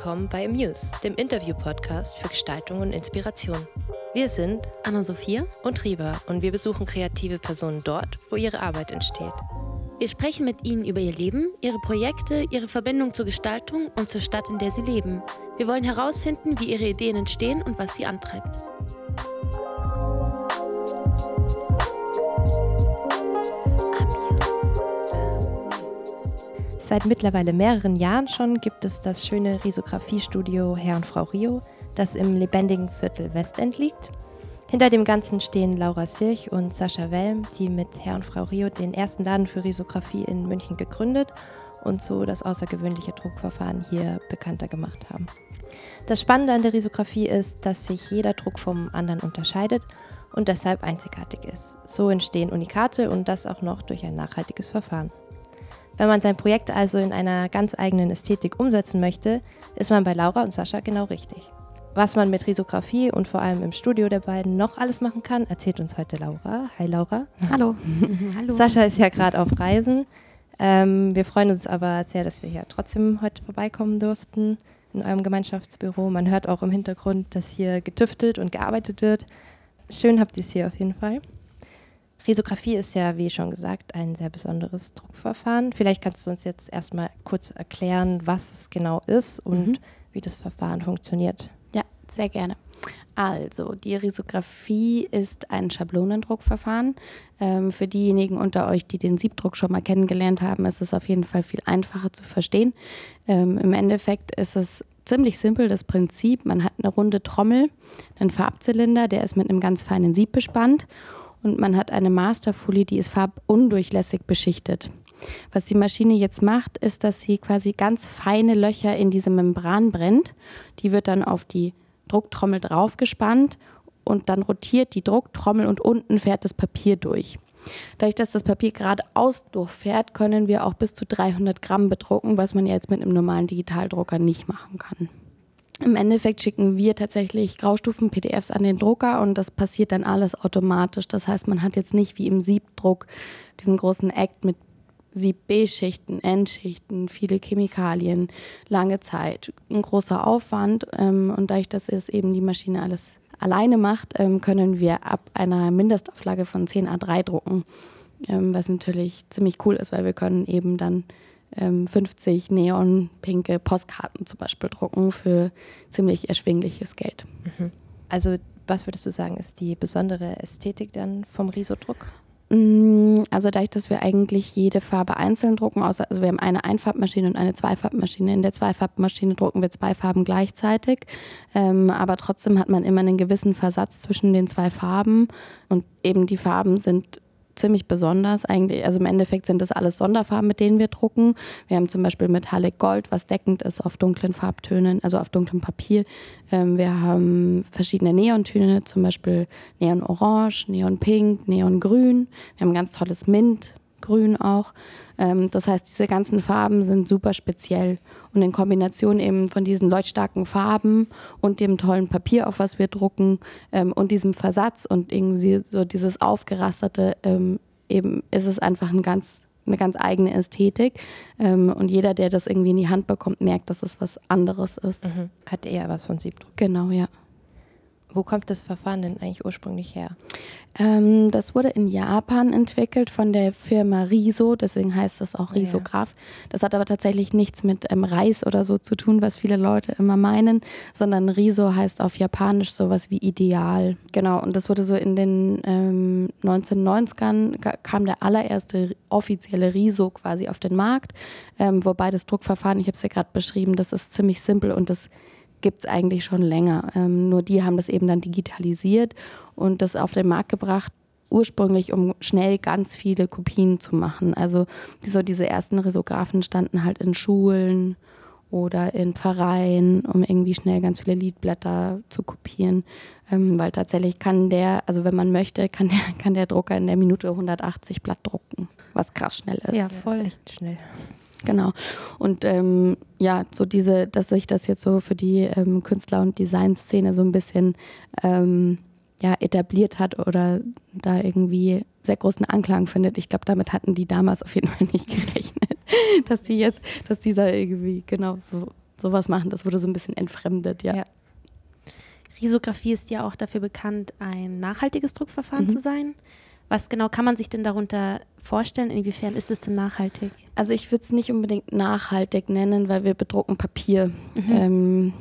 willkommen bei Amuse, dem Interview-Podcast für Gestaltung und Inspiration. Wir sind Anna-Sophia und Riva und wir besuchen kreative Personen dort, wo ihre Arbeit entsteht. Wir sprechen mit ihnen über ihr Leben, ihre Projekte, ihre Verbindung zur Gestaltung und zur Stadt, in der sie leben. Wir wollen herausfinden, wie ihre Ideen entstehen und was sie antreibt. Seit mittlerweile mehreren Jahren schon gibt es das schöne Risografiestudio Herr und Frau Rio, das im lebendigen Viertel Westend liegt. Hinter dem Ganzen stehen Laura Sirch und Sascha Welm, die mit Herr und Frau Rio den ersten Laden für Risografie in München gegründet und so das außergewöhnliche Druckverfahren hier bekannter gemacht haben. Das Spannende an der Risografie ist, dass sich jeder Druck vom anderen unterscheidet und deshalb einzigartig ist. So entstehen Unikate und das auch noch durch ein nachhaltiges Verfahren. Wenn man sein Projekt also in einer ganz eigenen Ästhetik umsetzen möchte, ist man bei Laura und Sascha genau richtig. Was man mit Risografie und vor allem im Studio der beiden noch alles machen kann, erzählt uns heute Laura. Hi Laura. Hallo. Hallo. Sascha ist ja gerade auf Reisen. Ähm, wir freuen uns aber sehr, dass wir hier trotzdem heute vorbeikommen durften in eurem Gemeinschaftsbüro. Man hört auch im Hintergrund, dass hier getüftelt und gearbeitet wird. Schön habt ihr es hier auf jeden Fall. Risografie ist ja, wie schon gesagt, ein sehr besonderes Druckverfahren. Vielleicht kannst du uns jetzt erstmal kurz erklären, was es genau ist und mhm. wie das Verfahren funktioniert. Ja, sehr gerne. Also, die Risografie ist ein Schablonendruckverfahren. Ähm, für diejenigen unter euch, die den Siebdruck schon mal kennengelernt haben, ist es auf jeden Fall viel einfacher zu verstehen. Ähm, Im Endeffekt ist es ziemlich simpel, das Prinzip. Man hat eine runde Trommel, einen Farbzylinder, der ist mit einem ganz feinen Sieb bespannt und man hat eine Masterfolie, die ist farbundurchlässig beschichtet. Was die Maschine jetzt macht, ist, dass sie quasi ganz feine Löcher in diese Membran brennt. Die wird dann auf die Drucktrommel draufgespannt und dann rotiert die Drucktrommel und unten fährt das Papier durch. Dadurch, dass das Papier geradeaus durchfährt, können wir auch bis zu 300 Gramm bedrucken, was man jetzt mit einem normalen Digitaldrucker nicht machen kann. Im Endeffekt schicken wir tatsächlich Graustufen-PDFs an den Drucker und das passiert dann alles automatisch. Das heißt, man hat jetzt nicht wie im Siebdruck diesen großen Act mit Sieb B-Schichten, N-Schichten, viele Chemikalien, lange Zeit, ein großer Aufwand. Ähm, und dadurch, dass es eben die Maschine alles alleine macht, ähm, können wir ab einer Mindestauflage von 10 A3 drucken, ähm, was natürlich ziemlich cool ist, weil wir können eben dann 50 ähm, neonpinke Postkarten zum Beispiel drucken für ziemlich erschwingliches Geld. Mhm. Also was würdest du sagen, ist die besondere Ästhetik dann vom Risodruck? Mm, also dadurch, dass wir eigentlich jede Farbe einzeln drucken, außer, also wir haben eine Einfarbmaschine und eine Zweifarbmaschine. In der Zweifarbmaschine drucken wir zwei Farben gleichzeitig, ähm, aber trotzdem hat man immer einen gewissen Versatz zwischen den zwei Farben und eben die Farben sind ziemlich besonders eigentlich. Also im Endeffekt sind das alles Sonderfarben, mit denen wir drucken. Wir haben zum Beispiel Metallic Gold, was deckend ist auf dunklen Farbtönen, also auf dunklem Papier. Ähm, wir haben verschiedene Neontöne, zum Beispiel Neon Orange, Neon Pink, Neon Grün. Wir haben ganz tolles Mint, Grün auch. Ähm, das heißt, diese ganzen Farben sind super speziell. Und in Kombination eben von diesen leuchtstarken Farben und dem tollen Papier, auf was wir drucken, ähm, und diesem Versatz und irgendwie so dieses Aufgerasterte, ähm, eben ist es einfach ein ganz, eine ganz eigene Ästhetik. und jeder, der das irgendwie in die Hand bekommt, merkt, dass es was anderes ist. Mhm. Hat eher was von Siebdruck. Genau, ja. Wo kommt das Verfahren denn eigentlich ursprünglich her? Ähm, das wurde in Japan entwickelt von der Firma Riso, deswegen heißt das auch Risograph. Ja. Das hat aber tatsächlich nichts mit ähm, Reis oder so zu tun, was viele Leute immer meinen, sondern Riso heißt auf Japanisch sowas wie Ideal. Genau, und das wurde so in den ähm, 1990ern kam der allererste offizielle Riso quasi auf den Markt, ähm, wobei das Druckverfahren, ich habe es ja gerade beschrieben, das ist ziemlich simpel und das gibt es eigentlich schon länger. Ähm, nur die haben das eben dann digitalisiert und das auf den Markt gebracht, ursprünglich, um schnell ganz viele Kopien zu machen. Also so diese ersten Risographen standen halt in Schulen oder in Vereinen, um irgendwie schnell ganz viele Liedblätter zu kopieren. Ähm, weil tatsächlich kann der, also wenn man möchte, kann der, kann der Drucker in der Minute 180 Blatt drucken, was krass schnell ist. Ja, voll echt schnell. Genau. Und ähm, ja, so diese, dass sich das jetzt so für die ähm, Künstler- und Designszene so ein bisschen ähm, ja, etabliert hat oder da irgendwie sehr großen Anklang findet. Ich glaube, damit hatten die damals auf jeden Fall nicht gerechnet, dass die jetzt, dass dieser irgendwie genau so sowas machen. Das wurde so ein bisschen entfremdet, ja. ja. Risografie ist ja auch dafür bekannt, ein nachhaltiges Druckverfahren mhm. zu sein. Was genau kann man sich denn darunter vorstellen? Inwiefern ist es denn nachhaltig? Also ich würde es nicht unbedingt nachhaltig nennen, weil wir bedrucken Papier. Mhm. Ähm,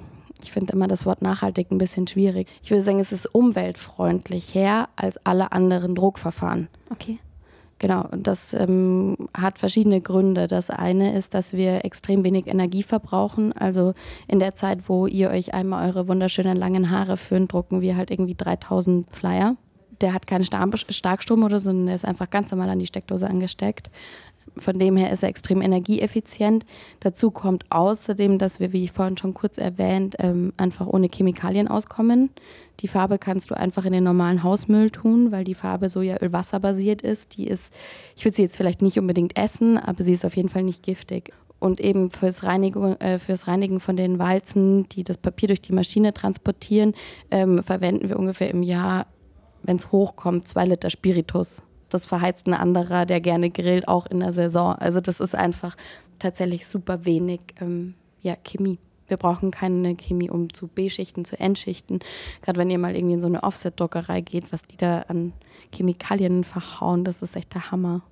ich finde immer das Wort nachhaltig ein bisschen schwierig. Ich würde sagen, es ist umweltfreundlicher als alle anderen Druckverfahren. Okay. Genau, und das ähm, hat verschiedene Gründe. Das eine ist, dass wir extrem wenig Energie verbrauchen. Also in der Zeit, wo ihr euch einmal eure wunderschönen langen Haare föhnt, drucken wir halt irgendwie 3000 Flyer der hat keinen Starkstrom oder so, sondern der ist einfach ganz normal an die Steckdose angesteckt. Von dem her ist er extrem energieeffizient. Dazu kommt außerdem, dass wir, wie ich vorhin schon kurz erwähnt, ähm, einfach ohne Chemikalien auskommen. Die Farbe kannst du einfach in den normalen Hausmüll tun, weil die Farbe Sojaöl wasserbasiert ist. Die ist, ich würde sie jetzt vielleicht nicht unbedingt essen, aber sie ist auf jeden Fall nicht giftig. Und eben fürs Reinigen, äh, fürs Reinigen von den Walzen, die das Papier durch die Maschine transportieren, ähm, verwenden wir ungefähr im Jahr wenn es hochkommt, zwei Liter Spiritus. Das verheizt ein anderer, der gerne grillt, auch in der Saison. Also das ist einfach tatsächlich super wenig ähm, ja, Chemie. Wir brauchen keine Chemie, um zu B-Schichten, zu N-Schichten. Gerade wenn ihr mal irgendwie in so eine Offset-Druckerei geht, was die da an Chemikalien verhauen, das ist echt der Hammer.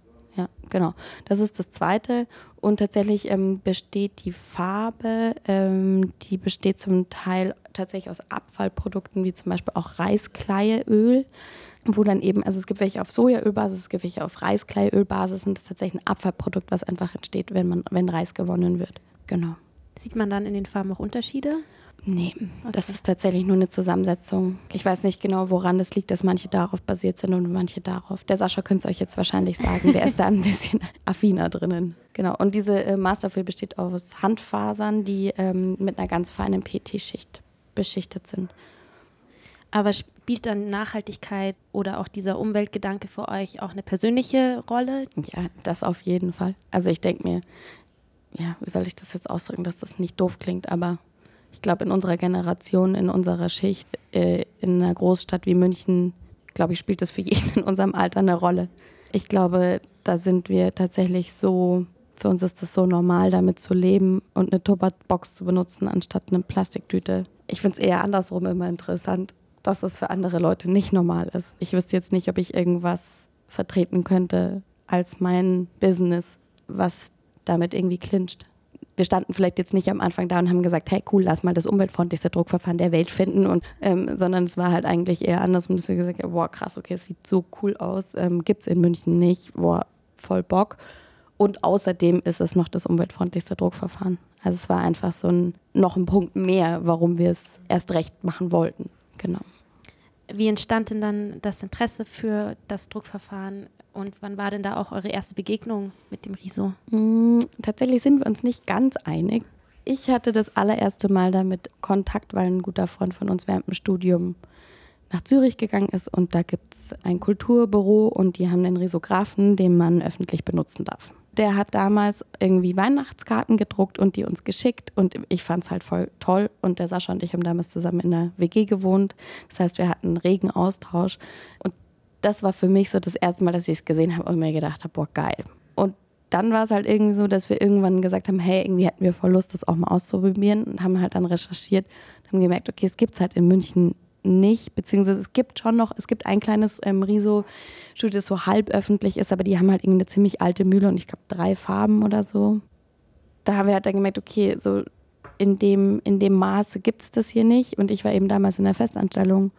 Genau. Das ist das Zweite. Und tatsächlich ähm, besteht die Farbe, ähm, die besteht zum Teil tatsächlich aus Abfallprodukten, wie zum Beispiel auch Reiskleieöl, wo dann eben, also es gibt welche auf Sojaölbasis, es gibt welche auf Reiskleieölbasis und das ist tatsächlich ein Abfallprodukt, was einfach entsteht, wenn, man, wenn Reis gewonnen wird. Genau. Sieht man dann in den Farben auch Unterschiede? Nee, okay. das ist tatsächlich nur eine Zusammensetzung. Ich weiß nicht genau, woran es liegt, dass manche darauf basiert sind und manche darauf. Der Sascha könnte es euch jetzt wahrscheinlich sagen, der ist da ein bisschen affiner drinnen. Genau, und diese äh, Masterfill besteht aus Handfasern, die ähm, mit einer ganz feinen PT-Schicht beschichtet sind. Aber spielt dann Nachhaltigkeit oder auch dieser Umweltgedanke für euch auch eine persönliche Rolle? Ja, das auf jeden Fall. Also ich denke mir, ja, wie soll ich das jetzt ausdrücken, dass das nicht doof klingt, aber ich glaube, in unserer Generation, in unserer Schicht, äh, in einer Großstadt wie München, glaube ich, spielt das für jeden in unserem Alter eine Rolle. Ich glaube, da sind wir tatsächlich so, für uns ist das so normal, damit zu leben und eine Tupperbox zu benutzen, anstatt eine Plastiktüte. Ich finde es eher andersrum immer interessant, dass es für andere Leute nicht normal ist. Ich wüsste jetzt nicht, ob ich irgendwas vertreten könnte als mein Business, was damit irgendwie clincht wir standen vielleicht jetzt nicht am Anfang da und haben gesagt, hey cool, lass mal das umweltfreundlichste Druckverfahren der Welt finden, und, ähm, sondern es war halt eigentlich eher andersrum, dass wir gesagt haben, boah krass, okay, es sieht so cool aus, ähm, gibt es in München nicht, boah, voll Bock. Und außerdem ist es noch das umweltfreundlichste Druckverfahren. Also es war einfach so ein, noch ein Punkt mehr, warum wir es erst recht machen wollten. Genau. Wie entstand denn dann das Interesse für das Druckverfahren und wann war denn da auch eure erste Begegnung mit dem Riso? Mm, tatsächlich sind wir uns nicht ganz einig. Ich hatte das allererste Mal damit Kontakt, weil ein guter Freund von uns während dem Studium nach Zürich gegangen ist und da gibt es ein Kulturbüro und die haben den Risographen, den man öffentlich benutzen darf. Der hat damals irgendwie Weihnachtskarten gedruckt und die uns geschickt und ich fand es halt voll toll und der Sascha und ich haben damals zusammen in der WG gewohnt. Das heißt, wir hatten einen regen Austausch und das war für mich so das erste Mal, dass ich es gesehen habe und mir gedacht habe, boah, geil. Und dann war es halt irgendwie so, dass wir irgendwann gesagt haben, hey, irgendwie hätten wir voll Lust, das auch mal auszuprobieren und haben halt dann recherchiert und haben gemerkt, okay, es gibt es halt in München nicht, beziehungsweise es gibt schon noch, es gibt ein kleines ähm, Riso-Studio, das so halb öffentlich ist, aber die haben halt irgendwie eine ziemlich alte Mühle und ich glaube drei Farben oder so. Da haben wir halt dann gemerkt, okay, so in dem, in dem Maße gibt es das hier nicht und ich war eben damals in der Festanstellung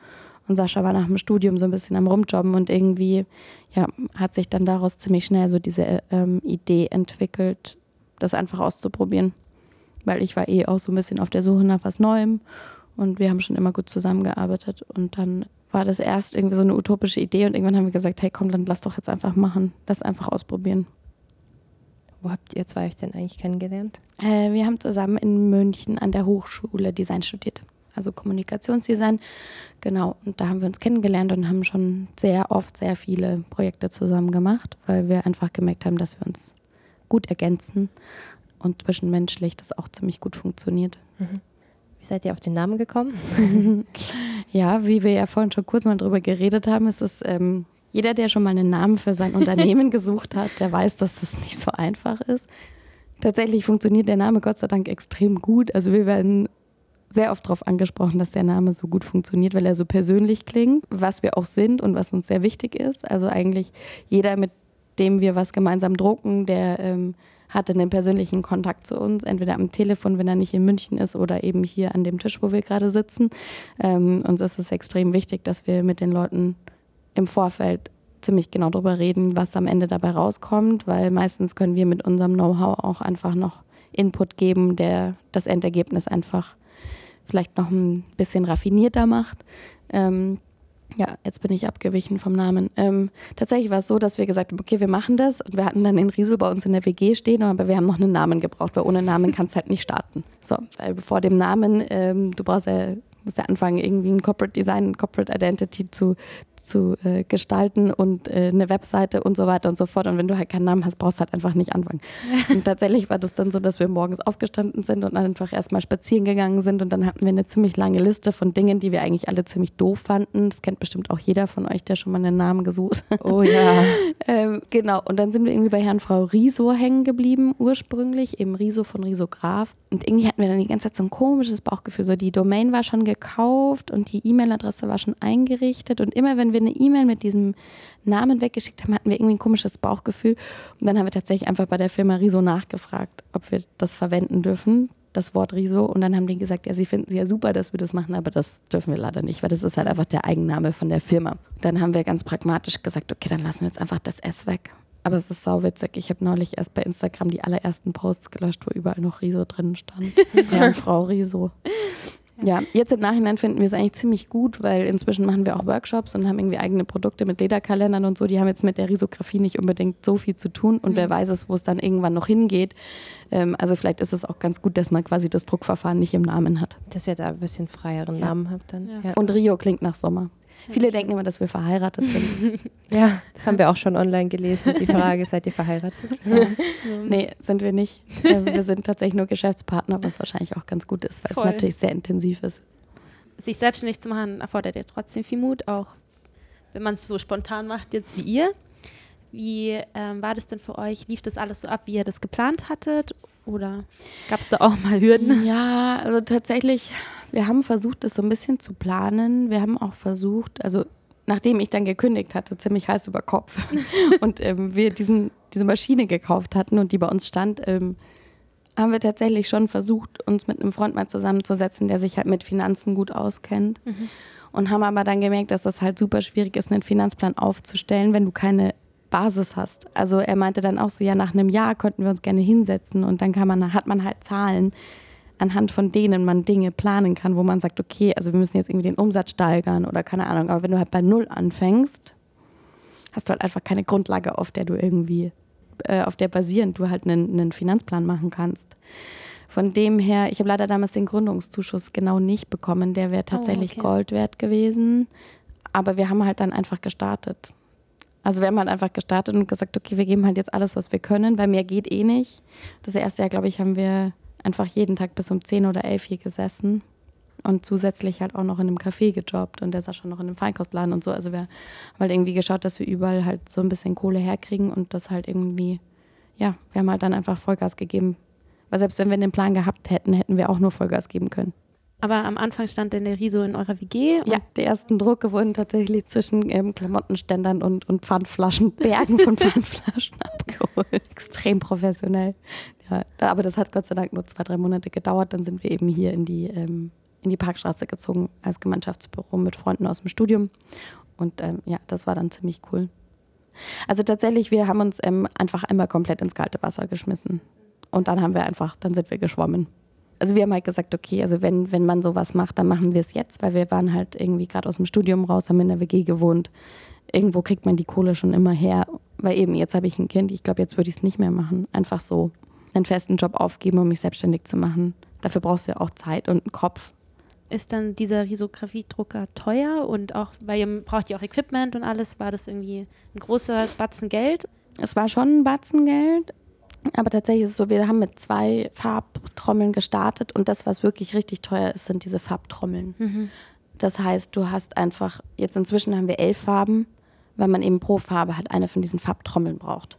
und Sascha war nach dem Studium so ein bisschen am Rumjobben und irgendwie ja, hat sich dann daraus ziemlich schnell so diese ähm, Idee entwickelt, das einfach auszuprobieren. Weil ich war eh auch so ein bisschen auf der Suche nach was Neuem und wir haben schon immer gut zusammengearbeitet. Und dann war das erst irgendwie so eine utopische Idee und irgendwann haben wir gesagt, hey komm, dann lass doch jetzt einfach machen, lass einfach ausprobieren. Wo habt ihr zwei euch denn eigentlich kennengelernt? Äh, wir haben zusammen in München an der Hochschule Design studiert also Kommunikationsdesign. Genau, und da haben wir uns kennengelernt und haben schon sehr oft sehr viele Projekte zusammen gemacht, weil wir einfach gemerkt haben, dass wir uns gut ergänzen und zwischenmenschlich das auch ziemlich gut funktioniert. Mhm. Wie seid ihr auf den Namen gekommen? ja, wie wir ja vorhin schon kurz mal drüber geredet haben, ist es ähm, jeder, der schon mal einen Namen für sein Unternehmen gesucht hat, der weiß, dass das nicht so einfach ist. Tatsächlich funktioniert der Name Gott sei Dank extrem gut. Also wir werden sehr oft darauf angesprochen, dass der Name so gut funktioniert, weil er so persönlich klingt, was wir auch sind und was uns sehr wichtig ist. Also eigentlich jeder, mit dem wir was gemeinsam drucken, der ähm, hatte einen persönlichen Kontakt zu uns, entweder am Telefon, wenn er nicht in München ist, oder eben hier an dem Tisch, wo wir gerade sitzen. Ähm, uns ist es extrem wichtig, dass wir mit den Leuten im Vorfeld ziemlich genau darüber reden, was am Ende dabei rauskommt, weil meistens können wir mit unserem Know-how auch einfach noch Input geben, der das Endergebnis einfach vielleicht noch ein bisschen raffinierter macht. Ähm, ja, jetzt bin ich abgewichen vom Namen. Ähm, tatsächlich war es so, dass wir gesagt haben, okay, wir machen das. Und wir hatten dann den Riso bei uns in der WG stehen, aber wir haben noch einen Namen gebraucht, weil ohne Namen kannst du halt nicht starten. So, weil bevor dem Namen, ähm, du brauchst ja musst ja anfangen, irgendwie ein Corporate Design, ein Corporate Identity zu, zu äh, gestalten und äh, eine Webseite und so weiter und so fort. Und wenn du halt keinen Namen hast, brauchst du halt einfach nicht anfangen. und tatsächlich war das dann so, dass wir morgens aufgestanden sind und einfach erstmal spazieren gegangen sind und dann hatten wir eine ziemlich lange Liste von Dingen, die wir eigentlich alle ziemlich doof fanden. Das kennt bestimmt auch jeder von euch, der schon mal einen Namen gesucht hat. Oh ja. ähm, genau. Und dann sind wir irgendwie bei Herrn Frau Riso hängen geblieben, ursprünglich, eben Riso von Risograf. Und irgendwie hatten wir dann die ganze Zeit so ein komisches Bauchgefühl. So die Domain war schon gekauft und die E-Mail-Adresse war schon eingerichtet. Und immer wenn wir eine E-Mail mit diesem Namen weggeschickt haben, hatten wir irgendwie ein komisches Bauchgefühl. Und dann haben wir tatsächlich einfach bei der Firma Riso nachgefragt, ob wir das verwenden dürfen, das Wort Riso. Und dann haben die gesagt, ja, sie finden es ja super, dass wir das machen, aber das dürfen wir leider nicht, weil das ist halt einfach der Eigenname von der Firma. Dann haben wir ganz pragmatisch gesagt, okay, dann lassen wir jetzt einfach das S weg. Aber es ist sauwitzig. Ich habe neulich erst bei Instagram die allerersten Posts gelöscht, wo überall noch Riso drin stand. ja, Frau Riso. Ja, jetzt im Nachhinein finden wir es eigentlich ziemlich gut, weil inzwischen machen wir auch Workshops und haben irgendwie eigene Produkte mit Lederkalendern und so. Die haben jetzt mit der Risografie nicht unbedingt so viel zu tun und mhm. wer weiß es, wo es dann irgendwann noch hingeht. Ähm, also vielleicht ist es auch ganz gut, dass man quasi das Druckverfahren nicht im Namen hat. Dass ihr da ein bisschen freieren ja. Namen habt dann. Ja. Und Rio klingt nach Sommer. Viele denken immer, dass wir verheiratet sind. ja, das haben wir auch schon online gelesen. Die Frage, seid ihr verheiratet? Ja. Nee, sind wir nicht. Ähm, wir sind tatsächlich nur Geschäftspartner, was wahrscheinlich auch ganz gut ist, weil Voll. es natürlich sehr intensiv ist. Sich selbstständig zu machen, erfordert ja trotzdem viel Mut, auch wenn man es so spontan macht, jetzt wie ihr. Wie ähm, war das denn für euch? Lief das alles so ab, wie ihr das geplant hattet? Oder gab es da auch mal Hürden? Ja, also tatsächlich wir haben versucht, das so ein bisschen zu planen. Wir haben auch versucht, also nachdem ich dann gekündigt hatte, ziemlich heiß über Kopf und ähm, wir diesen, diese Maschine gekauft hatten und die bei uns stand, ähm, haben wir tatsächlich schon versucht, uns mit einem Freund mal zusammenzusetzen, der sich halt mit Finanzen gut auskennt. Mhm. Und haben aber dann gemerkt, dass das halt super schwierig ist, einen Finanzplan aufzustellen, wenn du keine Basis hast. Also er meinte dann auch so, ja, nach einem Jahr könnten wir uns gerne hinsetzen und dann kann man, hat man halt Zahlen, anhand von denen man Dinge planen kann, wo man sagt, okay, also wir müssen jetzt irgendwie den Umsatz steigern oder keine Ahnung. Aber wenn du halt bei Null anfängst, hast du halt einfach keine Grundlage, auf der du irgendwie, äh, auf der basierend du halt einen, einen Finanzplan machen kannst. Von dem her, ich habe leider damals den Gründungszuschuss genau nicht bekommen. Der wäre tatsächlich oh, okay. Gold wert gewesen. Aber wir haben halt dann einfach gestartet. Also wir haben halt einfach gestartet und gesagt, okay, wir geben halt jetzt alles, was wir können, weil mehr geht eh nicht. Das erste Jahr, glaube ich, haben wir einfach jeden Tag bis um 10 oder 11 hier gesessen und zusätzlich halt auch noch in einem Café gejobbt und der ist schon noch in einem Feinkostladen und so. Also wir haben halt irgendwie geschaut, dass wir überall halt so ein bisschen Kohle herkriegen und das halt irgendwie, ja, wir haben halt dann einfach Vollgas gegeben. Weil selbst wenn wir den Plan gehabt hätten, hätten wir auch nur Vollgas geben können. Aber am Anfang stand denn der Riso in eurer WG? Ja, die ersten Drucke wurden tatsächlich zwischen ähm, Klamottenständern und, und Pfandflaschen, Bergen von Pfandflaschen abgeholt. Extrem professionell. Ja, aber das hat Gott sei Dank nur zwei, drei Monate gedauert. Dann sind wir eben hier in die, ähm, in die Parkstraße gezogen als Gemeinschaftsbüro mit Freunden aus dem Studium. Und ähm, ja, das war dann ziemlich cool. Also tatsächlich, wir haben uns ähm, einfach einmal komplett ins kalte Wasser geschmissen. Und dann haben wir einfach, dann sind wir geschwommen also wir haben halt gesagt, okay, also wenn, wenn man sowas macht, dann machen wir es jetzt, weil wir waren halt irgendwie gerade aus dem Studium raus, haben in der WG gewohnt. Irgendwo kriegt man die Kohle schon immer her, weil eben jetzt habe ich ein Kind, ich glaube, jetzt würde ich es nicht mehr machen. Einfach so einen festen Job aufgeben, um mich selbstständig zu machen. Dafür brauchst du ja auch Zeit und einen Kopf. Ist dann dieser Risografiedrucker teuer und auch, weil ihr braucht ja auch Equipment und alles, war das irgendwie ein großer Batzen Geld? Es war schon ein Batzen Geld, aber tatsächlich ist es so, wir haben mit zwei Farbtrommeln gestartet und das, was wirklich richtig teuer ist, sind diese Farbtrommeln. Mhm. Das heißt, du hast einfach, jetzt inzwischen haben wir elf Farben, weil man eben pro Farbe halt eine von diesen Farbtrommeln braucht.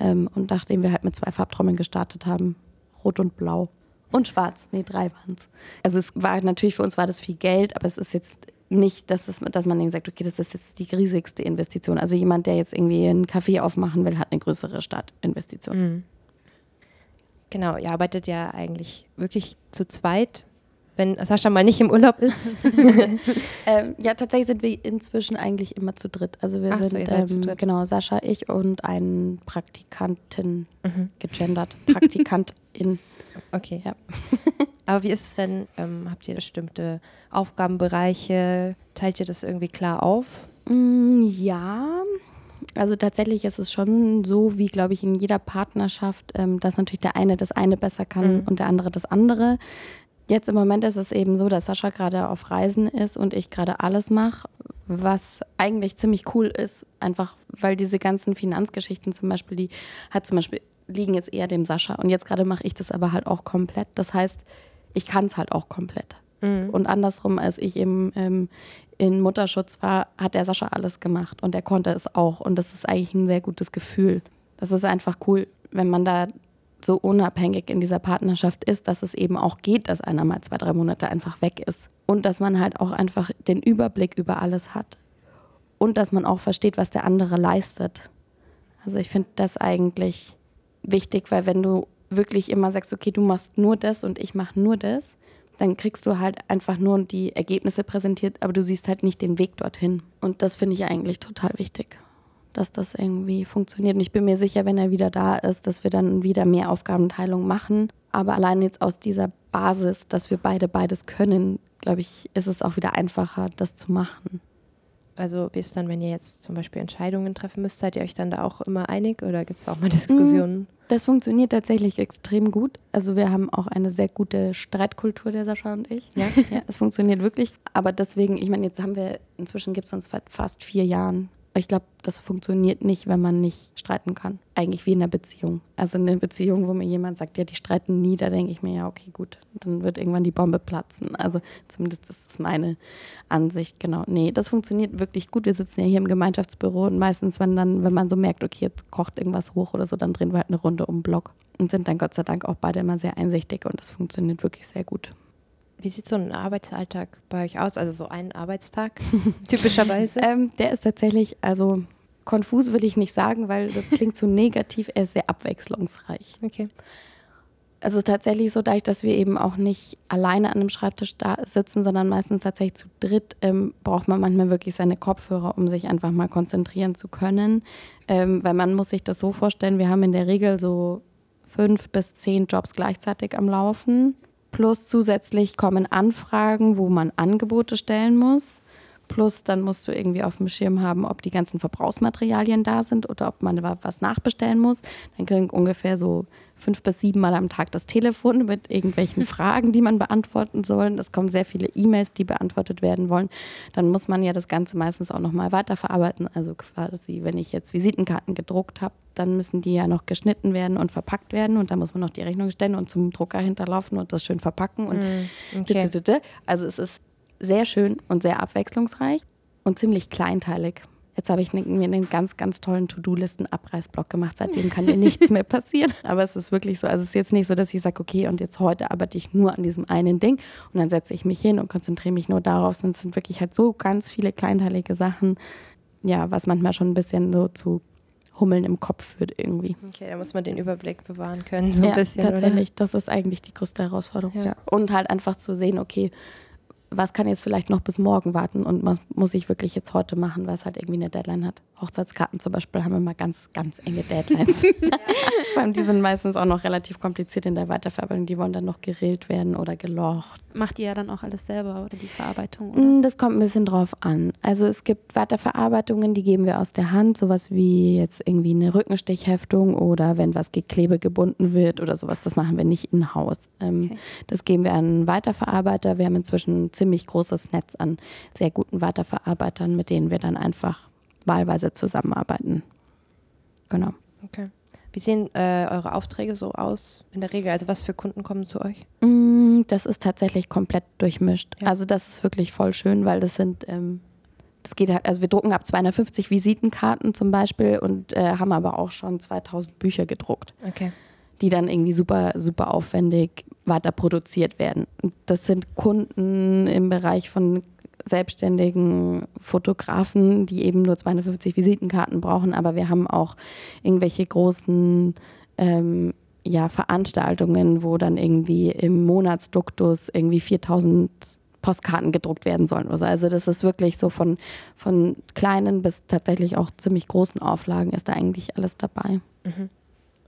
Ähm, und nachdem wir halt mit zwei Farbtrommeln gestartet haben, rot und blau und schwarz, nee, drei waren es. Also es war natürlich für uns war das viel Geld, aber es ist jetzt nicht, dass, es, dass man sagt, okay, das ist jetzt die riesigste Investition. Also jemand, der jetzt irgendwie einen Café aufmachen will, hat eine größere Startinvestition. Mhm. Genau, ihr arbeitet ja eigentlich wirklich zu zweit, wenn Sascha mal nicht im Urlaub ist. ähm, ja, tatsächlich sind wir inzwischen eigentlich immer zu dritt. Also wir Ach sind so, ähm, genau Sascha, ich und ein Praktikantin mhm. gegendert, Praktikantin. Okay. Ja. Aber wie ist es denn? Ähm, habt ihr bestimmte Aufgabenbereiche? Teilt ihr das irgendwie klar auf? Mm, ja. Also tatsächlich ist es schon so, wie glaube ich in jeder Partnerschaft, ähm, dass natürlich der eine das eine besser kann mhm. und der andere das andere. Jetzt im Moment ist es eben so, dass Sascha gerade auf Reisen ist und ich gerade alles mache, was eigentlich ziemlich cool ist, einfach weil diese ganzen Finanzgeschichten zum Beispiel, die hat zum Beispiel liegen jetzt eher dem Sascha und jetzt gerade mache ich das aber halt auch komplett. Das heißt, ich kann es halt auch komplett. Mhm. Und andersrum, als ich eben ähm, in Mutterschutz war, hat der Sascha alles gemacht und er konnte es auch. Und das ist eigentlich ein sehr gutes Gefühl. Das ist einfach cool, wenn man da so unabhängig in dieser Partnerschaft ist, dass es eben auch geht, dass einer mal zwei, drei Monate einfach weg ist. Und dass man halt auch einfach den Überblick über alles hat. Und dass man auch versteht, was der andere leistet. Also ich finde das eigentlich wichtig, weil wenn du wirklich immer sagst, okay, du machst nur das und ich mache nur das, dann kriegst du halt einfach nur die Ergebnisse präsentiert, aber du siehst halt nicht den Weg dorthin. Und das finde ich eigentlich total wichtig, dass das irgendwie funktioniert. Und ich bin mir sicher, wenn er wieder da ist, dass wir dann wieder mehr Aufgabenteilung machen. Aber allein jetzt aus dieser Basis, dass wir beide beides können, glaube ich, ist es auch wieder einfacher, das zu machen. Also wie ist dann, wenn ihr jetzt zum Beispiel Entscheidungen treffen müsst, seid ihr euch dann da auch immer einig oder gibt es auch mal Diskussionen? Mm, das funktioniert tatsächlich extrem gut. Also wir haben auch eine sehr gute Streitkultur, der Sascha und ich. Ja, ja es funktioniert wirklich. Aber deswegen, ich meine, jetzt haben wir, inzwischen gibt es uns seit fast vier Jahren ich glaube, das funktioniert nicht, wenn man nicht streiten kann. Eigentlich wie in einer Beziehung. Also in einer Beziehung, wo mir jemand sagt, ja, die streiten nie, da denke ich mir, ja, okay, gut, dann wird irgendwann die Bombe platzen. Also zumindest das ist meine Ansicht, genau. Nee, das funktioniert wirklich gut. Wir sitzen ja hier im Gemeinschaftsbüro und meistens, wenn dann, wenn man so merkt, okay, jetzt kocht irgendwas hoch oder so, dann drehen wir halt eine Runde um den Block und sind dann Gott sei Dank auch beide immer sehr einsichtig und das funktioniert wirklich sehr gut. Wie sieht so ein Arbeitsalltag bei euch aus? Also so ein Arbeitstag typischerweise? ähm, der ist tatsächlich, also konfus will ich nicht sagen, weil das klingt zu negativ. Er ist sehr abwechslungsreich. Okay. Also tatsächlich so, dadurch, dass wir eben auch nicht alleine an einem Schreibtisch da sitzen, sondern meistens tatsächlich zu dritt, ähm, braucht man manchmal wirklich seine Kopfhörer, um sich einfach mal konzentrieren zu können. Ähm, weil man muss sich das so vorstellen, wir haben in der Regel so fünf bis zehn Jobs gleichzeitig am Laufen. Plus zusätzlich kommen Anfragen, wo man Angebote stellen muss. Plus dann musst du irgendwie auf dem Schirm haben, ob die ganzen Verbrauchsmaterialien da sind oder ob man was nachbestellen muss. Dann kriegen ungefähr so fünf bis sieben Mal am Tag das Telefon mit irgendwelchen Fragen, die man beantworten soll. Es kommen sehr viele E-Mails, die beantwortet werden wollen. Dann muss man ja das Ganze meistens auch nochmal weiterverarbeiten. Also quasi, wenn ich jetzt Visitenkarten gedruckt habe, dann müssen die ja noch geschnitten werden und verpackt werden und dann muss man noch die Rechnung stellen und zum Drucker hinterlaufen und das schön verpacken und mm, okay. also es ist sehr schön und sehr abwechslungsreich und ziemlich kleinteilig. Jetzt habe ich ne, mir einen ganz, ganz tollen To-Do-Listen-Abreißblock gemacht. Seitdem kann mir nichts mehr passieren. Aber es ist wirklich so. Also es ist jetzt nicht so, dass ich sage, okay, und jetzt heute arbeite ich nur an diesem einen Ding und dann setze ich mich hin und konzentriere mich nur darauf. Es sind wirklich halt so ganz viele kleinteilige Sachen, ja, was manchmal schon ein bisschen so zu Hummeln im Kopf führt irgendwie. Okay, da muss man den Überblick bewahren können, so ja, ein bisschen. Tatsächlich, oder? das ist eigentlich die größte Herausforderung. Ja. Ja. Und halt einfach zu sehen, okay, was kann jetzt vielleicht noch bis morgen warten und was muss ich wirklich jetzt heute machen, weil es halt irgendwie eine Deadline hat. Hochzeitskarten zum Beispiel haben immer ganz, ganz enge Deadlines. Vor allem die sind meistens auch noch relativ kompliziert in der Weiterverarbeitung. Die wollen dann noch gerillt werden oder gelocht. Macht ihr ja dann auch alles selber oder die Verarbeitung? Oder? Mm, das kommt ein bisschen drauf an. Also es gibt Weiterverarbeitungen, die geben wir aus der Hand. Sowas wie jetzt irgendwie eine Rückenstichheftung oder wenn was Geklebe gebunden wird oder sowas. Das machen wir nicht in Haus. Ähm, okay. Das geben wir an einen Weiterverarbeiter. Wir haben inzwischen ziemlich großes Netz an sehr guten Weiterverarbeitern, mit denen wir dann einfach wahlweise zusammenarbeiten. Genau. Okay. Wie sehen äh, eure Aufträge so aus in der Regel? Also was für Kunden kommen zu euch? Mm, das ist tatsächlich komplett durchmischt. Ja. Also das ist wirklich voll schön, weil das sind ähm, das geht halt, also wir drucken ab 250 Visitenkarten zum Beispiel und äh, haben aber auch schon 2000 Bücher gedruckt. Okay. Die dann irgendwie super, super aufwendig weiter produziert werden. Das sind Kunden im Bereich von selbstständigen Fotografen, die eben nur 250 Visitenkarten brauchen, aber wir haben auch irgendwelche großen ähm, ja, Veranstaltungen, wo dann irgendwie im Monatsduktus irgendwie 4000 Postkarten gedruckt werden sollen. Also das ist wirklich so von, von kleinen bis tatsächlich auch ziemlich großen Auflagen ist da eigentlich alles dabei. Mhm.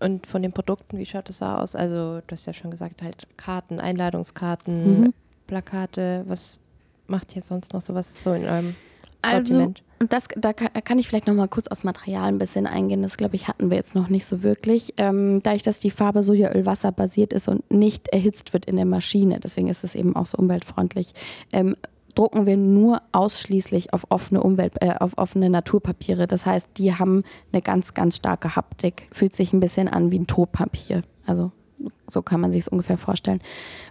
Und von den Produkten, wie schaut es da aus? Also du hast ja schon gesagt, halt Karten, Einladungskarten, mhm. Plakate, was macht ihr sonst noch sowas so in eurem Sortiment? Also, und das, da kann ich vielleicht noch mal kurz aus Material ein bisschen eingehen. Das, glaube ich, hatten wir jetzt noch nicht so wirklich. Ähm, dadurch, dass die Farbe Sojaölwasser basiert ist und nicht erhitzt wird in der Maschine, deswegen ist es eben auch so umweltfreundlich, ähm, drucken wir nur ausschließlich auf offene Umwelt, äh, auf offene Naturpapiere. Das heißt, die haben eine ganz, ganz starke Haptik. Fühlt sich ein bisschen an wie ein Totpapier. Also so kann man sich es ungefähr vorstellen,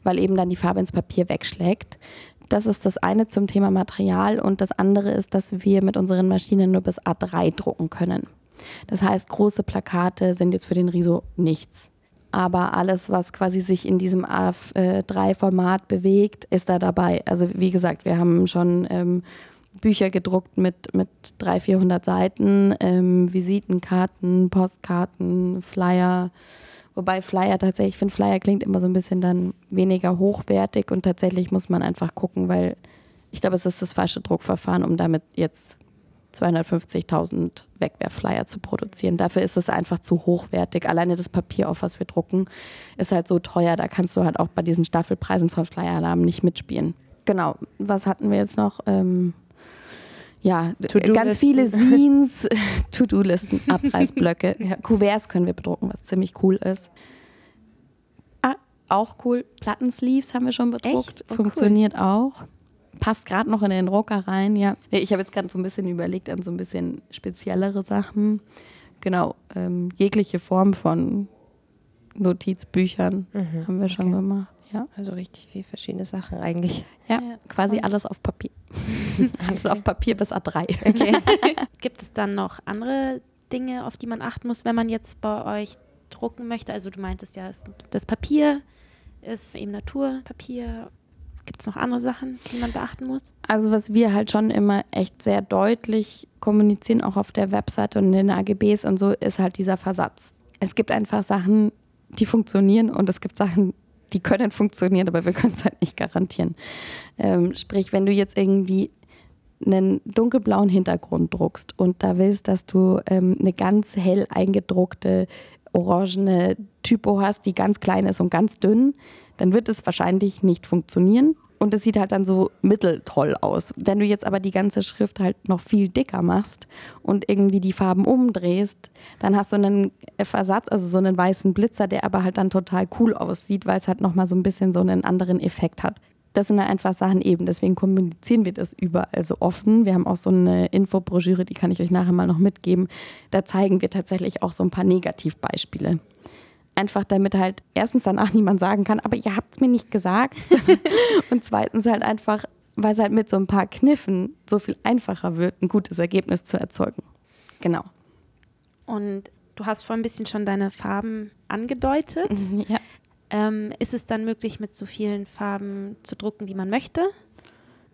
weil eben dann die Farbe ins Papier wegschlägt. Das ist das eine zum Thema Material und das andere ist, dass wir mit unseren Maschinen nur bis A3 drucken können. Das heißt, große Plakate sind jetzt für den Riso nichts. Aber alles, was quasi sich in diesem A3-Format bewegt, ist da dabei. Also wie gesagt, wir haben schon ähm, Bücher gedruckt mit, mit 300, 400 Seiten, ähm, Visitenkarten, Postkarten, Flyer, Wobei Flyer tatsächlich, ich finde Flyer klingt immer so ein bisschen dann weniger hochwertig und tatsächlich muss man einfach gucken, weil ich glaube, es ist das falsche Druckverfahren, um damit jetzt 250.000 Wegwerfflyer zu produzieren. Dafür ist es einfach zu hochwertig. Alleine das Papier, auf was wir drucken, ist halt so teuer. Da kannst du halt auch bei diesen Staffelpreisen von Flyer Alarm nicht mitspielen. Genau. Was hatten wir jetzt noch? Ähm, ja, ganz viele Scenes, To-Do-Listen, Abreißblöcke. ja. Kuverts können wir bedrucken, was ziemlich cool ist. Ah, auch cool. Plattensleeves haben wir schon bedruckt. Oh, Funktioniert cool. auch. Passt gerade noch in den Drucker rein, ja. Ich habe jetzt gerade so ein bisschen überlegt an so ein bisschen speziellere Sachen. Genau, ähm, jegliche Form von Notizbüchern mhm. haben wir schon okay. gemacht. Ja. Also richtig viele verschiedene Sachen eigentlich. Ja, ja. quasi Und alles auf Papier. alles auf Papier bis A3. Okay. Gibt es dann noch andere Dinge, auf die man achten muss, wenn man jetzt bei euch drucken möchte? Also du meintest ja, das Papier ist eben Naturpapier. Gibt es noch andere Sachen, die man beachten muss? Also was wir halt schon immer echt sehr deutlich kommunizieren, auch auf der Webseite und in den AGBs und so, ist halt dieser Versatz. Es gibt einfach Sachen, die funktionieren und es gibt Sachen, die können funktionieren, aber wir können es halt nicht garantieren. Ähm, sprich, wenn du jetzt irgendwie einen dunkelblauen Hintergrund druckst und da willst, dass du ähm, eine ganz hell eingedruckte orangene Typo hast, die ganz klein ist und ganz dünn, dann wird es wahrscheinlich nicht funktionieren und es sieht halt dann so mitteltoll aus. Wenn du jetzt aber die ganze Schrift halt noch viel dicker machst und irgendwie die Farben umdrehst, dann hast du einen Versatz, also so einen weißen Blitzer, der aber halt dann total cool aussieht, weil es halt nochmal so ein bisschen so einen anderen Effekt hat. Das sind einfach Sachen eben, deswegen kommunizieren wir das überall so offen. Wir haben auch so eine Infobroschüre, die kann ich euch nachher mal noch mitgeben. Da zeigen wir tatsächlich auch so ein paar Negativbeispiele. Einfach damit halt erstens danach niemand sagen kann, aber ihr habt es mir nicht gesagt. und zweitens halt einfach, weil es halt mit so ein paar Kniffen so viel einfacher wird, ein gutes Ergebnis zu erzeugen. Genau. Und du hast vorhin ein bisschen schon deine Farben angedeutet. Ja. Ähm, ist es dann möglich, mit so vielen Farben zu drucken, wie man möchte?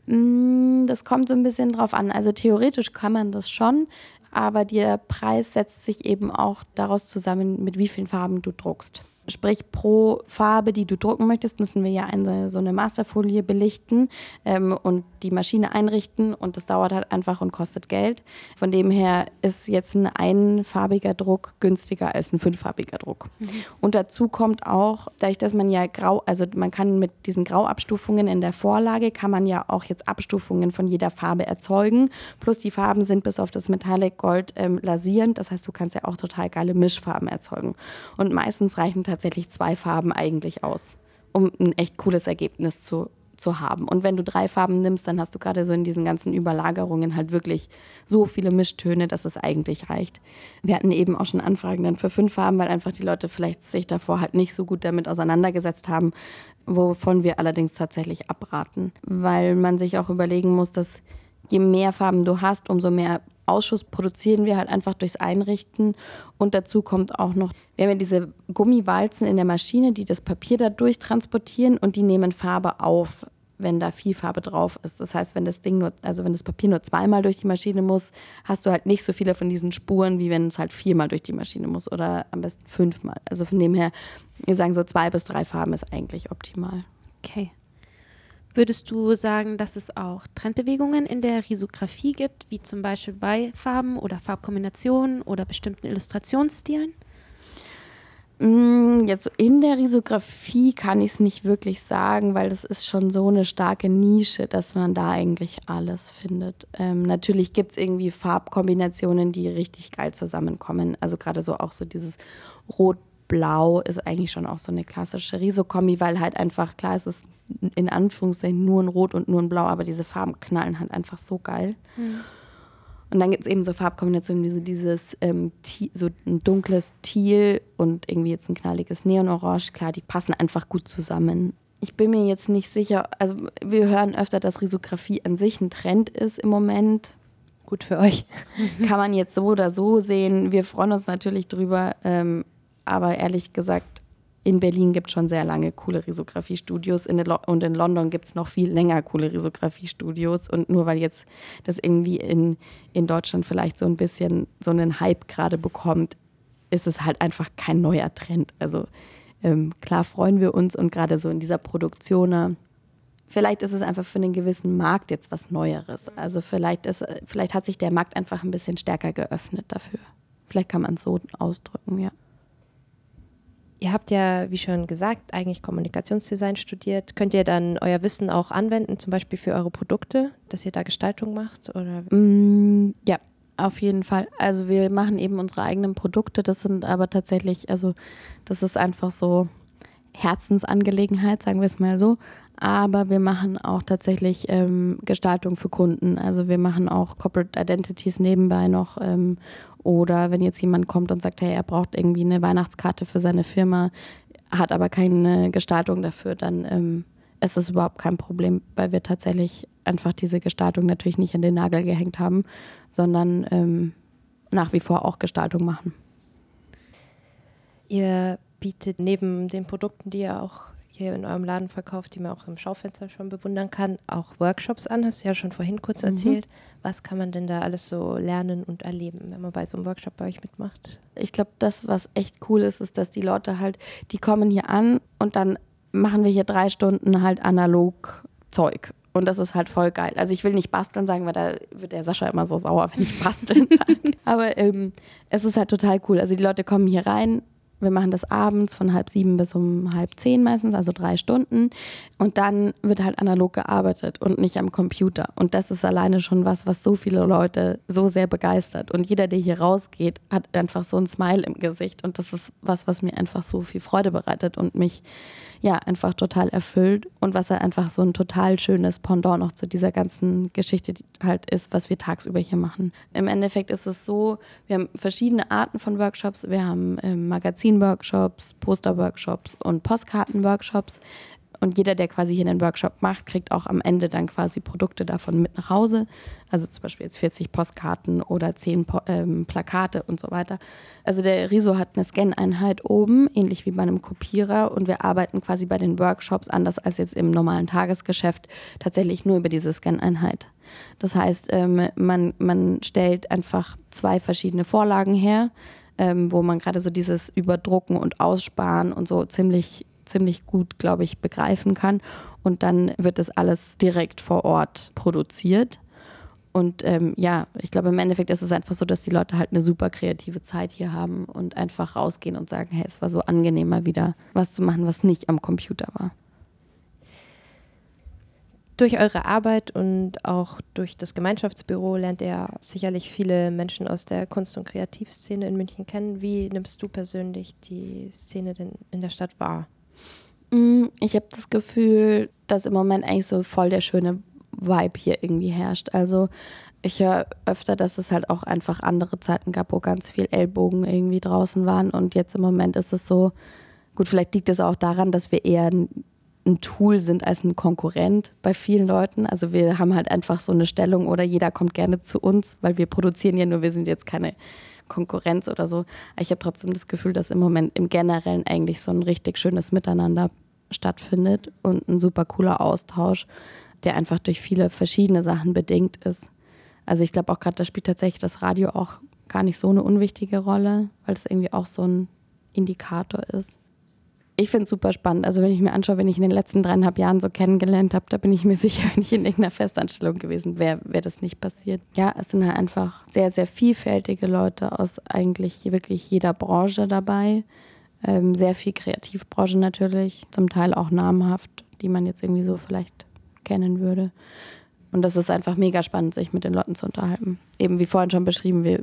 Mm, das kommt so ein bisschen drauf an. Also theoretisch kann man das schon aber der Preis setzt sich eben auch daraus zusammen, mit wie vielen Farben du druckst. Sprich, pro Farbe, die du drucken möchtest, müssen wir ja eine, so eine Masterfolie belichten ähm, und die Maschine einrichten und das dauert halt einfach und kostet Geld. Von dem her ist jetzt ein einfarbiger Druck günstiger als ein fünffarbiger Druck. Mhm. Und dazu kommt auch, dadurch, dass man ja grau, also man kann mit diesen Grauabstufungen in der Vorlage, kann man ja auch jetzt Abstufungen von jeder Farbe erzeugen. Plus die Farben sind bis auf das Metallic Gold ähm, lasierend. Das heißt, du kannst ja auch total geile Mischfarben erzeugen. Und meistens reichen tatsächlich tatsächlich zwei Farben eigentlich aus, um ein echt cooles Ergebnis zu, zu haben. Und wenn du drei Farben nimmst, dann hast du gerade so in diesen ganzen Überlagerungen halt wirklich so viele Mischtöne, dass es eigentlich reicht. Wir hatten eben auch schon Anfragen dann für fünf Farben, weil einfach die Leute vielleicht sich davor halt nicht so gut damit auseinandergesetzt haben, wovon wir allerdings tatsächlich abraten, weil man sich auch überlegen muss, dass je mehr Farben du hast, umso mehr Ausschuss produzieren wir halt einfach durchs Einrichten. Und dazu kommt auch noch, wir haben ja diese Gummiwalzen in der Maschine, die das Papier da durchtransportieren und die nehmen Farbe auf, wenn da viel Farbe drauf ist. Das heißt, wenn das Ding nur, also wenn das Papier nur zweimal durch die Maschine muss, hast du halt nicht so viele von diesen Spuren, wie wenn es halt viermal durch die Maschine muss oder am besten fünfmal. Also von dem her, wir sagen so zwei bis drei Farben ist eigentlich optimal. Okay. Würdest du sagen, dass es auch Trendbewegungen in der Risografie gibt, wie zum Beispiel bei Farben oder Farbkombinationen oder bestimmten Illustrationsstilen? Mm, jetzt in der Risografie kann ich es nicht wirklich sagen, weil das ist schon so eine starke Nische, dass man da eigentlich alles findet. Ähm, natürlich gibt es irgendwie Farbkombinationen, die richtig geil zusammenkommen. Also gerade so auch so dieses Rot-Blau ist eigentlich schon auch so eine klassische Risokombi, weil halt einfach klar ist, es ist in Anführungszeichen nur ein Rot und nur ein Blau, aber diese Farben knallen halt einfach so geil. Mhm. Und dann gibt es eben so Farbkombinationen wie so dieses ähm, so ein dunkles Teal und irgendwie jetzt ein knalliges Neonorange. Klar, die passen einfach gut zusammen. Ich bin mir jetzt nicht sicher, also wir hören öfter, dass Risografie an sich ein Trend ist im Moment. Gut für euch. Kann man jetzt so oder so sehen. Wir freuen uns natürlich drüber, ähm, aber ehrlich gesagt, in Berlin gibt es schon sehr lange coole Risografie-Studios und in London gibt es noch viel länger coole Risografie-Studios. Und nur weil jetzt das irgendwie in, in Deutschland vielleicht so ein bisschen so einen Hype gerade bekommt, ist es halt einfach kein neuer Trend. Also ähm, klar freuen wir uns und gerade so in dieser Produktion, äh, vielleicht ist es einfach für einen gewissen Markt jetzt was Neueres. Also vielleicht, ist, vielleicht hat sich der Markt einfach ein bisschen stärker geöffnet dafür. Vielleicht kann man es so ausdrücken, ja. Ihr habt ja, wie schon gesagt, eigentlich Kommunikationsdesign studiert. Könnt ihr dann euer Wissen auch anwenden, zum Beispiel für eure Produkte, dass ihr da Gestaltung macht? Oder? Mm, ja, auf jeden Fall. Also wir machen eben unsere eigenen Produkte. Das sind aber tatsächlich, also das ist einfach so Herzensangelegenheit, sagen wir es mal so. Aber wir machen auch tatsächlich ähm, Gestaltung für Kunden. Also wir machen auch Corporate Identities nebenbei noch ähm, oder wenn jetzt jemand kommt und sagt, hey, er braucht irgendwie eine Weihnachtskarte für seine Firma, hat aber keine Gestaltung dafür, dann ähm, ist es überhaupt kein Problem, weil wir tatsächlich einfach diese Gestaltung natürlich nicht an den Nagel gehängt haben, sondern ähm, nach wie vor auch Gestaltung machen. Ihr bietet neben den Produkten, die ihr auch hier in eurem Laden verkauft, die man auch im Schaufenster schon bewundern kann, auch Workshops an, hast du ja schon vorhin kurz mhm. erzählt. Was kann man denn da alles so lernen und erleben, wenn man bei so einem Workshop bei euch mitmacht? Ich glaube, das, was echt cool ist, ist, dass die Leute halt, die kommen hier an und dann machen wir hier drei Stunden halt analog Zeug. Und das ist halt voll geil. Also ich will nicht basteln sagen, weil da wird der Sascha immer so sauer, wenn ich basteln sage. Aber ähm, es ist halt total cool. Also die Leute kommen hier rein, wir machen das abends von halb sieben bis um halb zehn meistens, also drei Stunden. Und dann wird halt analog gearbeitet und nicht am Computer. Und das ist alleine schon was, was so viele Leute so sehr begeistert. Und jeder, der hier rausgeht, hat einfach so ein Smile im Gesicht. Und das ist was, was mir einfach so viel Freude bereitet und mich ja einfach total erfüllt. Und was halt einfach so ein total schönes Pendant noch zu dieser ganzen Geschichte halt ist, was wir tagsüber hier machen. Im Endeffekt ist es so, wir haben verschiedene Arten von Workshops. Wir haben ähm, Magazin Magazin-Workshops, Poster-Workshops und Postkarten-Workshops. Und jeder, der quasi hier einen Workshop macht, kriegt auch am Ende dann quasi Produkte davon mit nach Hause. Also zum Beispiel jetzt 40 Postkarten oder 10 po ähm, Plakate und so weiter. Also der Riso hat eine Scan-Einheit oben, ähnlich wie bei einem Kopierer. Und wir arbeiten quasi bei den Workshops, anders als jetzt im normalen Tagesgeschäft, tatsächlich nur über diese Scan-Einheit. Das heißt, ähm, man, man stellt einfach zwei verschiedene Vorlagen her ähm, wo man gerade so dieses Überdrucken und Aussparen und so ziemlich, ziemlich gut, glaube ich, begreifen kann. Und dann wird das alles direkt vor Ort produziert. Und ähm, ja, ich glaube, im Endeffekt ist es einfach so, dass die Leute halt eine super kreative Zeit hier haben und einfach rausgehen und sagen, hey, es war so angenehm, mal wieder was zu machen, was nicht am Computer war durch eure Arbeit und auch durch das Gemeinschaftsbüro lernt ihr sicherlich viele Menschen aus der Kunst- und Kreativszene in München kennen. Wie nimmst du persönlich die Szene denn in der Stadt wahr? Mm, ich habe das Gefühl, dass im Moment eigentlich so voll der schöne Vibe hier irgendwie herrscht. Also ich höre öfter, dass es halt auch einfach andere Zeiten gab, wo ganz viel Ellbogen irgendwie draußen waren. Und jetzt im Moment ist es so, gut, vielleicht liegt es auch daran, dass wir eher ein Tool sind als ein Konkurrent bei vielen Leuten. Also wir haben halt einfach so eine Stellung oder jeder kommt gerne zu uns, weil wir produzieren ja nur, wir sind jetzt keine Konkurrenz oder so. Ich habe trotzdem das Gefühl, dass im Moment im Generellen eigentlich so ein richtig schönes Miteinander stattfindet und ein super cooler Austausch, der einfach durch viele verschiedene Sachen bedingt ist. Also ich glaube auch gerade, da spielt tatsächlich das Radio auch gar nicht so eine unwichtige Rolle, weil es irgendwie auch so ein Indikator ist ich finde es super spannend. Also wenn ich mir anschaue, wenn ich in den letzten dreieinhalb Jahren so kennengelernt habe, da bin ich mir sicher nicht in irgendeiner Festanstellung gewesen, wäre wär das nicht passiert. Ja, es sind halt einfach sehr, sehr vielfältige Leute aus eigentlich wirklich jeder Branche dabei. Ähm, sehr viel Kreativbranche natürlich, zum Teil auch namhaft, die man jetzt irgendwie so vielleicht kennen würde. Und das ist einfach mega spannend, sich mit den Leuten zu unterhalten. Eben wie vorhin schon beschrieben, wir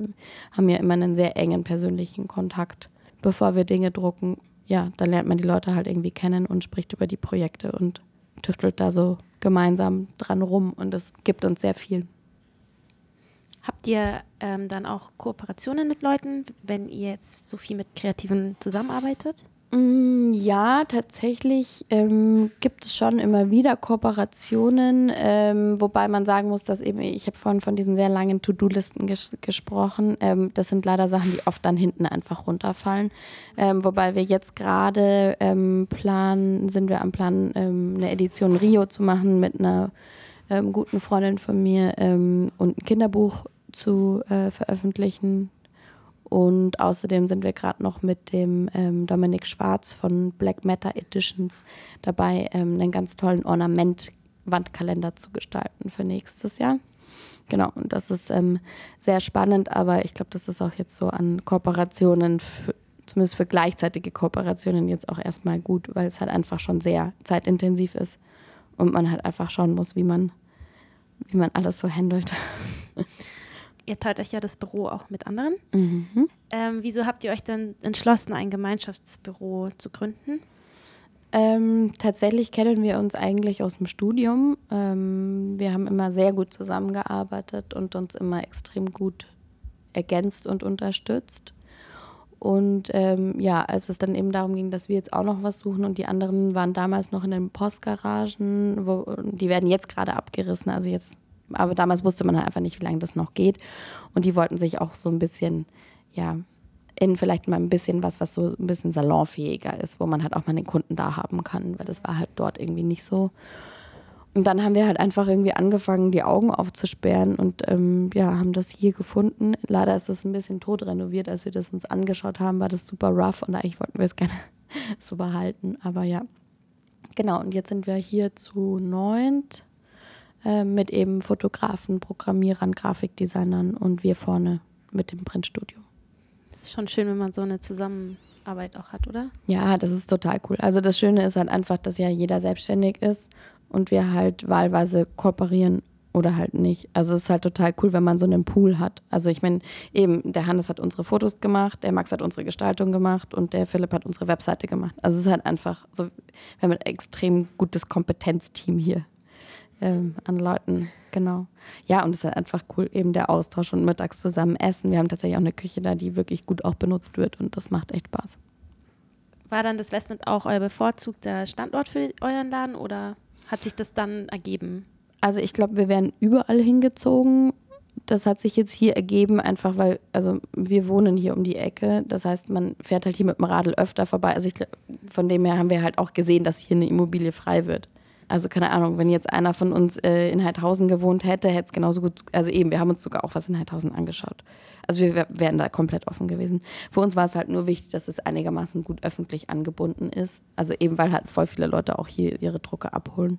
haben ja immer einen sehr engen persönlichen Kontakt, bevor wir Dinge drucken ja, da lernt man die Leute halt irgendwie kennen und spricht über die Projekte und tüftelt da so gemeinsam dran rum und das gibt uns sehr viel. Habt ihr ähm, dann auch Kooperationen mit Leuten, wenn ihr jetzt so viel mit Kreativen zusammenarbeitet? Mm, ja, tatsächlich ähm, gibt es schon immer wieder Kooperationen, ähm, wobei man sagen muss, dass eben, ich habe vorhin von diesen sehr langen To-Do-Listen ges gesprochen. Ähm, das sind leider Sachen, die oft dann hinten einfach runterfallen. Ähm, wobei wir jetzt gerade ähm, planen, sind wir am Plan, ähm, eine Edition Rio zu machen mit einer guten Freundin von mir und ein Kinderbuch zu äh, veröffentlichen und außerdem sind wir gerade noch mit dem ähm, Dominik Schwarz von Black Matter Editions dabei, ähm, einen ganz tollen Ornament-Wandkalender zu gestalten für nächstes Jahr. Genau, und das ist ähm, sehr spannend, aber ich glaube, das ist auch jetzt so an Kooperationen, für, zumindest für gleichzeitige Kooperationen jetzt auch erstmal gut, weil es halt einfach schon sehr zeitintensiv ist und man halt einfach schauen muss, wie man, wie man alles so handelt. ihr teilt euch ja das Büro auch mit anderen. Mhm. Ähm, wieso habt ihr euch dann entschlossen, ein Gemeinschaftsbüro zu gründen? Ähm, tatsächlich kennen wir uns eigentlich aus dem Studium. Ähm, wir haben immer sehr gut zusammengearbeitet und uns immer extrem gut ergänzt und unterstützt. Und ähm, ja, als es dann eben darum ging, dass wir jetzt auch noch was suchen und die anderen waren damals noch in den Postgaragen, wo, die werden jetzt gerade abgerissen. Also jetzt aber damals wusste man halt einfach nicht, wie lange das noch geht. Und die wollten sich auch so ein bisschen, ja, in vielleicht mal ein bisschen was, was so ein bisschen salonfähiger ist, wo man halt auch mal den Kunden da haben kann, weil das war halt dort irgendwie nicht so. Und dann haben wir halt einfach irgendwie angefangen, die Augen aufzusperren und ähm, ja, haben das hier gefunden. Leider ist das ein bisschen tot renoviert. Als wir das uns angeschaut haben, war das super rough und eigentlich wollten wir es gerne so behalten. Aber ja, genau. Und jetzt sind wir hier zu neunt äh, mit eben Fotografen, Programmierern, Grafikdesignern und wir vorne mit dem Printstudio. Das ist schon schön, wenn man so eine Zusammenarbeit auch hat, oder? Ja, das ist total cool. Also das Schöne ist halt einfach, dass ja jeder selbstständig ist und wir halt wahlweise kooperieren oder halt nicht. Also es ist halt total cool, wenn man so einen Pool hat. Also ich meine, eben, der Hannes hat unsere Fotos gemacht, der Max hat unsere Gestaltung gemacht und der Philipp hat unsere Webseite gemacht. Also es ist halt einfach so, wir haben ein extrem gutes Kompetenzteam hier ähm, an Leuten. Genau. Ja, und es ist halt einfach cool, eben der Austausch und mittags zusammen essen. Wir haben tatsächlich auch eine Küche da, die wirklich gut auch benutzt wird und das macht echt Spaß. War dann das Westend auch euer bevorzugter Standort für euren Laden oder hat sich das dann ergeben? Also ich glaube, wir wären überall hingezogen. Das hat sich jetzt hier ergeben, einfach weil, also wir wohnen hier um die Ecke. Das heißt, man fährt halt hier mit dem Radl öfter vorbei. Also ich, von dem her haben wir halt auch gesehen, dass hier eine Immobilie frei wird. Also keine Ahnung, wenn jetzt einer von uns äh, in Heidhausen gewohnt hätte, hätte es genauso gut, also eben, wir haben uns sogar auch was in Heidhausen angeschaut. Also wir wären da komplett offen gewesen. Für uns war es halt nur wichtig, dass es einigermaßen gut öffentlich angebunden ist. Also eben, weil halt voll viele Leute auch hier ihre Drucke abholen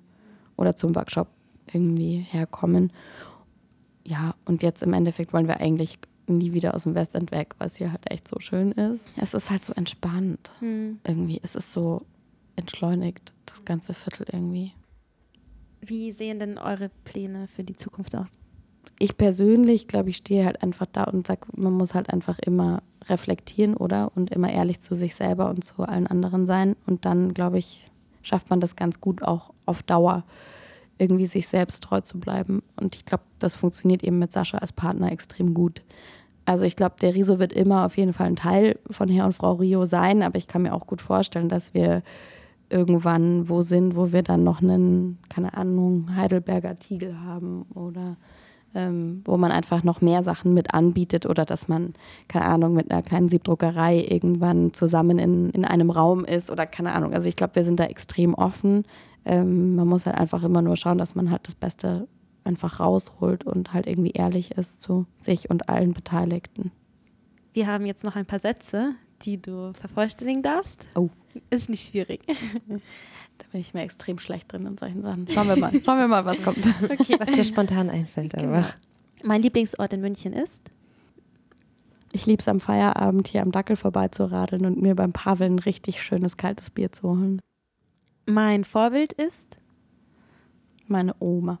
oder zum Workshop irgendwie herkommen. Ja, und jetzt im Endeffekt wollen wir eigentlich nie wieder aus dem Westend weg, was hier halt echt so schön ist. Es ist halt so entspannt. Hm. Irgendwie, es ist so entschleunigt, das ganze Viertel irgendwie. Wie sehen denn eure Pläne für die Zukunft aus? Ich persönlich, glaube ich, stehe halt einfach da und sage, man muss halt einfach immer reflektieren, oder? Und immer ehrlich zu sich selber und zu allen anderen sein. Und dann, glaube ich, schafft man das ganz gut auch auf Dauer, irgendwie sich selbst treu zu bleiben. Und ich glaube, das funktioniert eben mit Sascha als Partner extrem gut. Also ich glaube, der Riso wird immer auf jeden Fall ein Teil von Herr und Frau Rio sein, aber ich kann mir auch gut vorstellen, dass wir irgendwann wo sind, wo wir dann noch einen, keine Ahnung, Heidelberger Tiegel haben oder ähm, wo man einfach noch mehr Sachen mit anbietet oder dass man, keine Ahnung, mit einer kleinen Siebdruckerei irgendwann zusammen in, in einem Raum ist oder keine Ahnung. Also ich glaube, wir sind da extrem offen. Ähm, man muss halt einfach immer nur schauen, dass man halt das Beste einfach rausholt und halt irgendwie ehrlich ist zu sich und allen Beteiligten. Wir haben jetzt noch ein paar Sätze, die du vervollständigen darfst. Oh. Ist nicht schwierig. Da bin ich mir extrem schlecht drin in solchen Sachen. Schauen wir mal, schauen wir mal, was kommt. Okay, was dir spontan einfällt. Genau. Einfach. Mein Lieblingsort in München ist? Ich liebe es am Feierabend hier am Dackel vorbeizuradeln und mir beim Pavel ein richtig schönes kaltes Bier zu holen. Mein Vorbild ist? Meine Oma.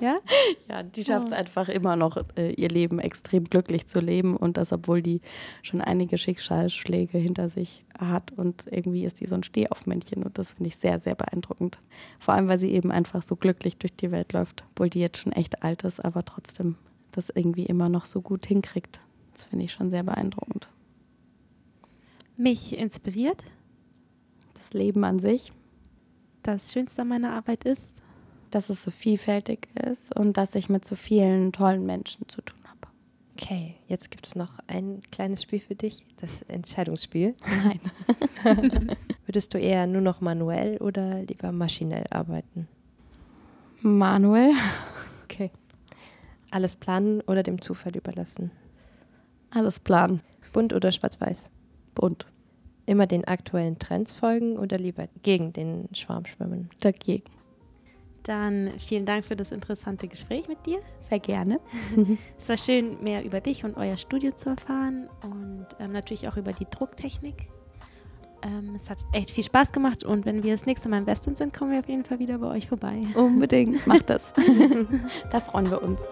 Ja? Ja, die schafft es einfach immer noch, äh, ihr Leben extrem glücklich zu leben und das, obwohl die schon einige Schicksalsschläge hinter sich hat und irgendwie ist die so ein Stehaufmännchen und das finde ich sehr, sehr beeindruckend. Vor allem, weil sie eben einfach so glücklich durch die Welt läuft, obwohl die jetzt schon echt alt ist, aber trotzdem das irgendwie immer noch so gut hinkriegt. Das finde ich schon sehr beeindruckend. Mich inspiriert. Das Leben an sich, Das Schönste an meiner Arbeit ist? Dass es so vielfältig ist und dass ich mit so vielen tollen Menschen zu tun habe. Okay, jetzt gibt es noch ein kleines Spiel für dich, das Entscheidungsspiel. Nein. Würdest du eher nur noch manuell oder lieber maschinell arbeiten? Manuel, Okay. Alles planen oder dem Zufall überlassen? alles planen. Bunt oder schwarz-weiß? Bunt. Immer den aktuellen Trends folgen oder lieber gegen den Schwarm schwimmen? Dagegen. Dann vielen Dank für das interessante Gespräch mit dir. Sehr gerne. Es war schön, mehr über dich und euer Studio zu erfahren und ähm, natürlich auch über die Drucktechnik. Ähm, es hat echt viel Spaß gemacht und wenn wir das nächste Mal im Westen sind, kommen wir auf jeden Fall wieder bei euch vorbei. Unbedingt. Macht das. da freuen wir uns.